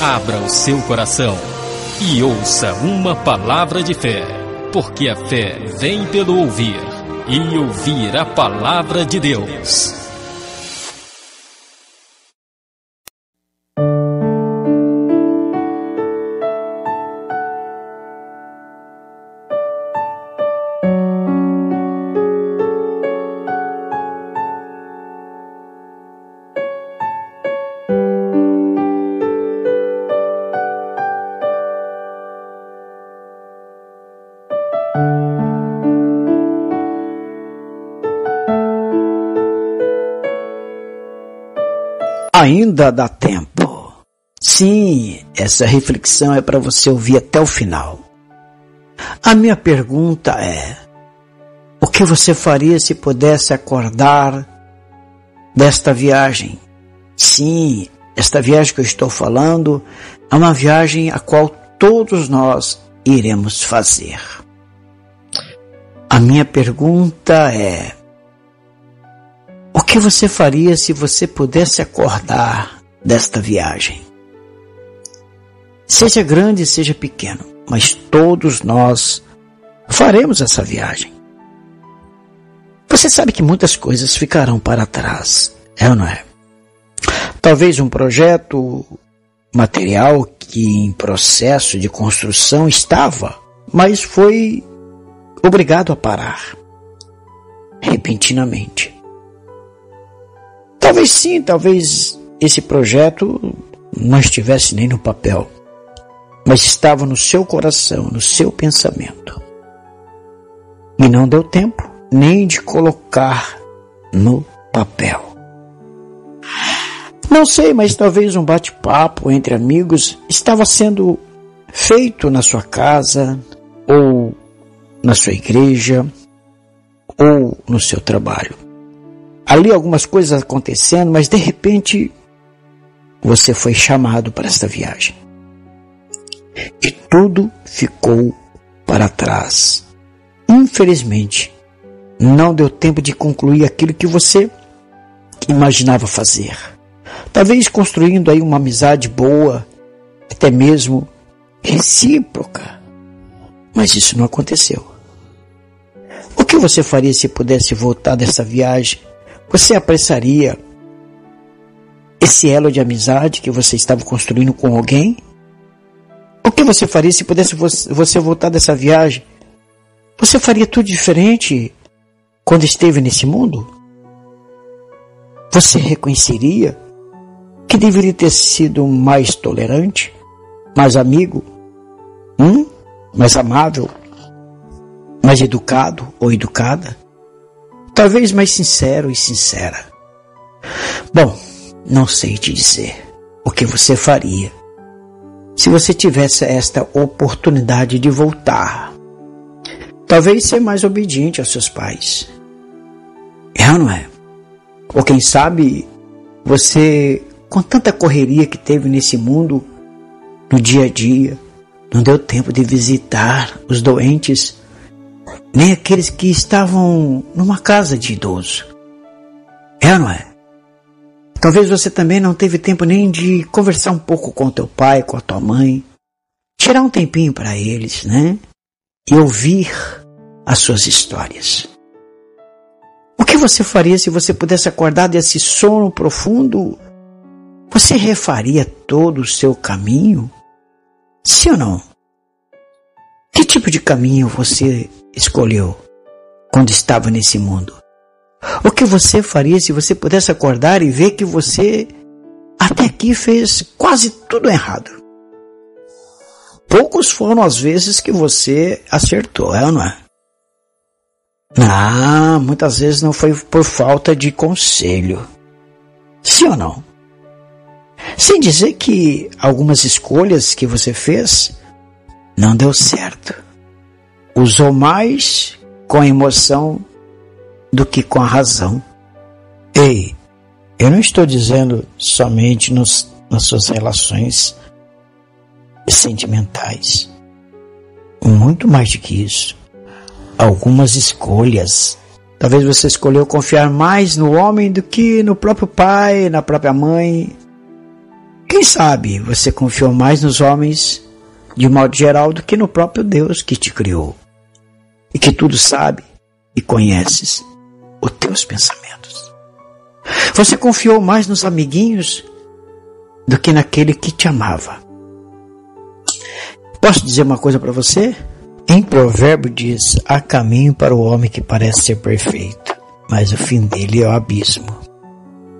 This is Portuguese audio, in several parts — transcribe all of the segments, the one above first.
Abra o seu coração e ouça uma palavra de fé, porque a fé vem pelo ouvir e ouvir a palavra de Deus. Ainda dá tempo. Sim, essa reflexão é para você ouvir até o final. A minha pergunta é: o que você faria se pudesse acordar desta viagem? Sim, esta viagem que eu estou falando é uma viagem a qual todos nós iremos fazer. A minha pergunta é: que você faria se você pudesse acordar desta viagem? Seja grande, seja pequeno, mas todos nós faremos essa viagem. Você sabe que muitas coisas ficarão para trás, é ou não é? Talvez um projeto material que em processo de construção estava, mas foi obrigado a parar repentinamente. Talvez sim, talvez esse projeto não estivesse nem no papel, mas estava no seu coração, no seu pensamento. E não deu tempo nem de colocar no papel. Não sei, mas talvez um bate-papo entre amigos estava sendo feito na sua casa, ou na sua igreja, ou no seu trabalho ali algumas coisas acontecendo, mas de repente você foi chamado para esta viagem. E tudo ficou para trás. Infelizmente, não deu tempo de concluir aquilo que você imaginava fazer. Talvez construindo aí uma amizade boa, até mesmo recíproca. Mas isso não aconteceu. O que você faria se pudesse voltar dessa viagem você apressaria esse elo de amizade que você estava construindo com alguém? O que você faria se pudesse você voltar dessa viagem? Você faria tudo diferente quando esteve nesse mundo? Você reconheceria que deveria ter sido mais tolerante, mais amigo, hum? mais amável, mais educado ou educada? Talvez mais sincero e sincera. Bom, não sei te dizer o que você faria se você tivesse esta oportunidade de voltar. Talvez ser mais obediente aos seus pais. É ou não é? Ou quem sabe você, com tanta correria que teve nesse mundo, no dia a dia, não deu tempo de visitar os doentes nem aqueles que estavam numa casa de idoso. É ou não é? Talvez você também não teve tempo nem de conversar um pouco com teu pai, com a tua mãe, tirar um tempinho para eles, né? E ouvir as suas histórias. O que você faria se você pudesse acordar desse sono profundo? Você refaria todo o seu caminho? Sim ou não? Que tipo de caminho você escolheu quando estava nesse mundo? O que você faria se você pudesse acordar e ver que você até aqui fez quase tudo errado? Poucos foram as vezes que você acertou, é ou não é? Ah, muitas vezes não foi por falta de conselho. Sim ou não? Sem dizer que algumas escolhas que você fez não deu certo usou mais com a emoção do que com a razão. Ei, eu não estou dizendo somente nos, nas suas relações sentimentais. Muito mais do que isso. Algumas escolhas. Talvez você escolheu confiar mais no homem do que no próprio pai, na própria mãe. Quem sabe você confiou mais nos homens, de modo geral, do que no próprio Deus que te criou e que tudo sabe e conheces os teus pensamentos. Você confiou mais nos amiguinhos do que naquele que te amava. Posso dizer uma coisa para você? Em provérbio diz: há caminho para o homem que parece ser perfeito, mas o fim dele é o abismo.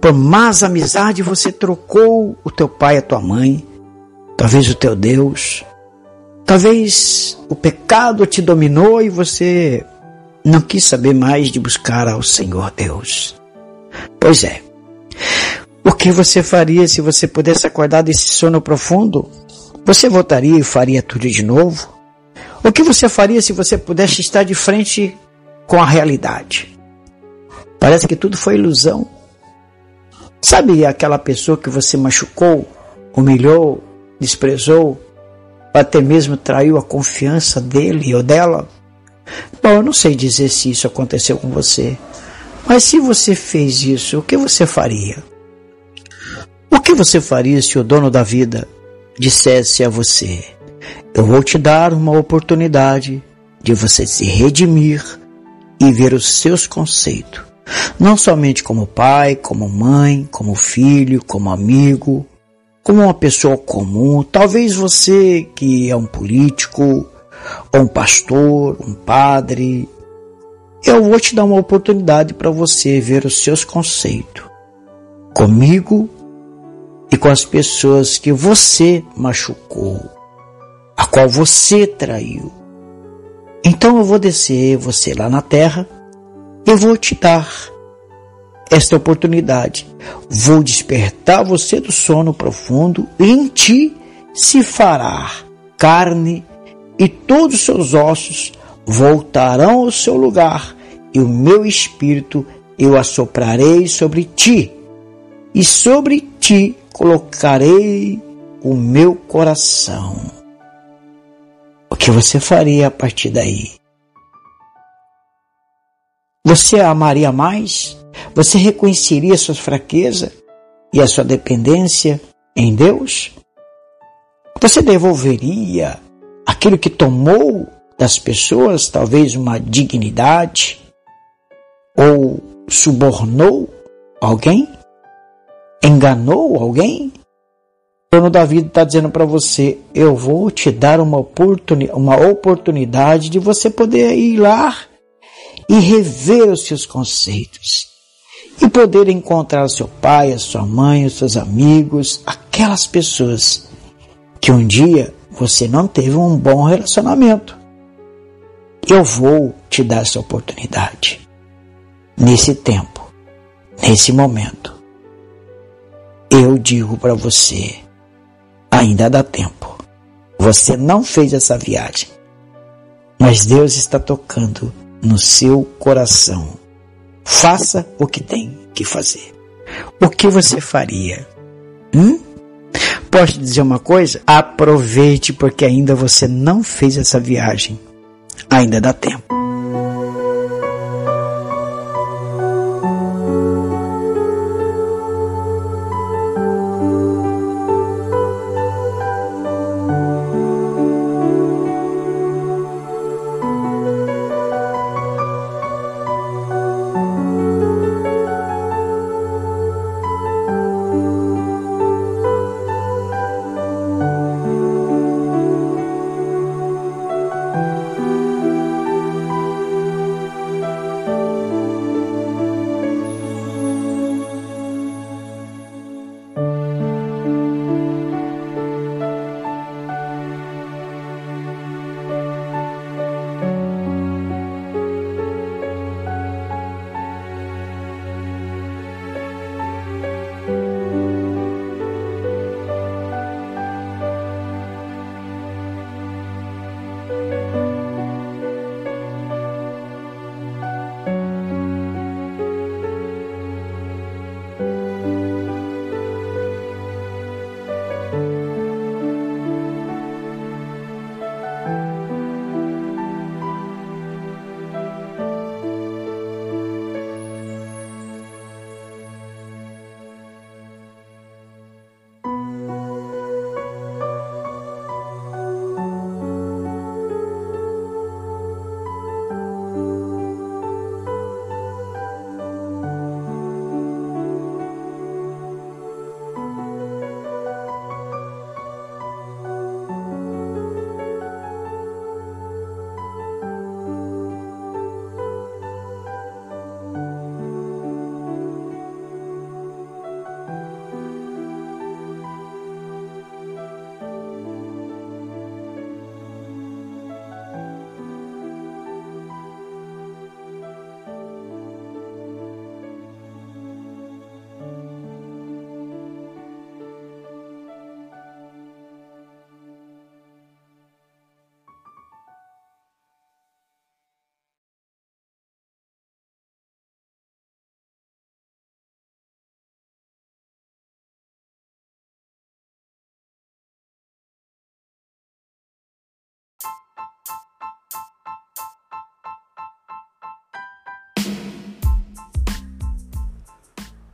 Por más amizade você trocou o teu pai e a tua mãe, talvez o teu Deus, talvez o pecado te dominou e você não quis saber mais de buscar ao Senhor Deus. Pois é. O que você faria se você pudesse acordar desse sono profundo? Você voltaria e faria tudo de novo? O que você faria se você pudesse estar de frente com a realidade? Parece que tudo foi ilusão. Sabe aquela pessoa que você machucou, humilhou, desprezou, até mesmo traiu a confiança dele ou dela? Bom, eu não sei dizer se isso aconteceu com você, mas se você fez isso, o que você faria? O que você faria se o dono da vida dissesse a você: Eu vou te dar uma oportunidade de você se redimir e ver os seus conceitos não somente como pai, como mãe, como filho, como amigo, como uma pessoa comum, talvez você que é um político, ou um pastor, um padre, eu vou te dar uma oportunidade para você ver os seus conceitos comigo e com as pessoas que você machucou, a qual você traiu. Então eu vou descer você lá na terra eu vou te dar esta oportunidade. Vou despertar você do sono profundo em ti se fará carne e todos os seus ossos voltarão ao seu lugar e o meu espírito eu assoprarei sobre ti e sobre ti colocarei o meu coração. O que você faria a partir daí? Você a amaria mais? Você reconheceria sua fraqueza e a sua dependência em Deus? Você devolveria aquilo que tomou das pessoas, talvez uma dignidade? Ou subornou alguém? Enganou alguém? O dono da vida está dizendo para você: eu vou te dar uma, oportuni uma oportunidade de você poder ir lá e rever os seus conceitos e poder encontrar o seu pai, a sua mãe, os seus amigos, aquelas pessoas que um dia você não teve um bom relacionamento. Eu vou te dar essa oportunidade nesse tempo, nesse momento. Eu digo para você, ainda dá tempo. Você não fez essa viagem, mas Deus está tocando no seu coração. Faça o que tem que fazer. O que você faria? Hum? Posso dizer uma coisa? Aproveite porque ainda você não fez essa viagem. Ainda dá tempo.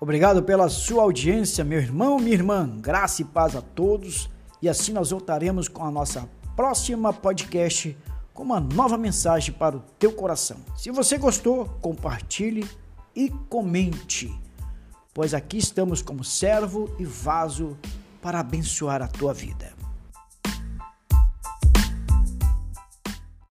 Obrigado pela sua audiência, meu irmão, minha irmã. Graça e paz a todos. E assim nós voltaremos com a nossa próxima podcast com uma nova mensagem para o teu coração. Se você gostou, compartilhe e comente, pois aqui estamos como servo e vaso para abençoar a tua vida.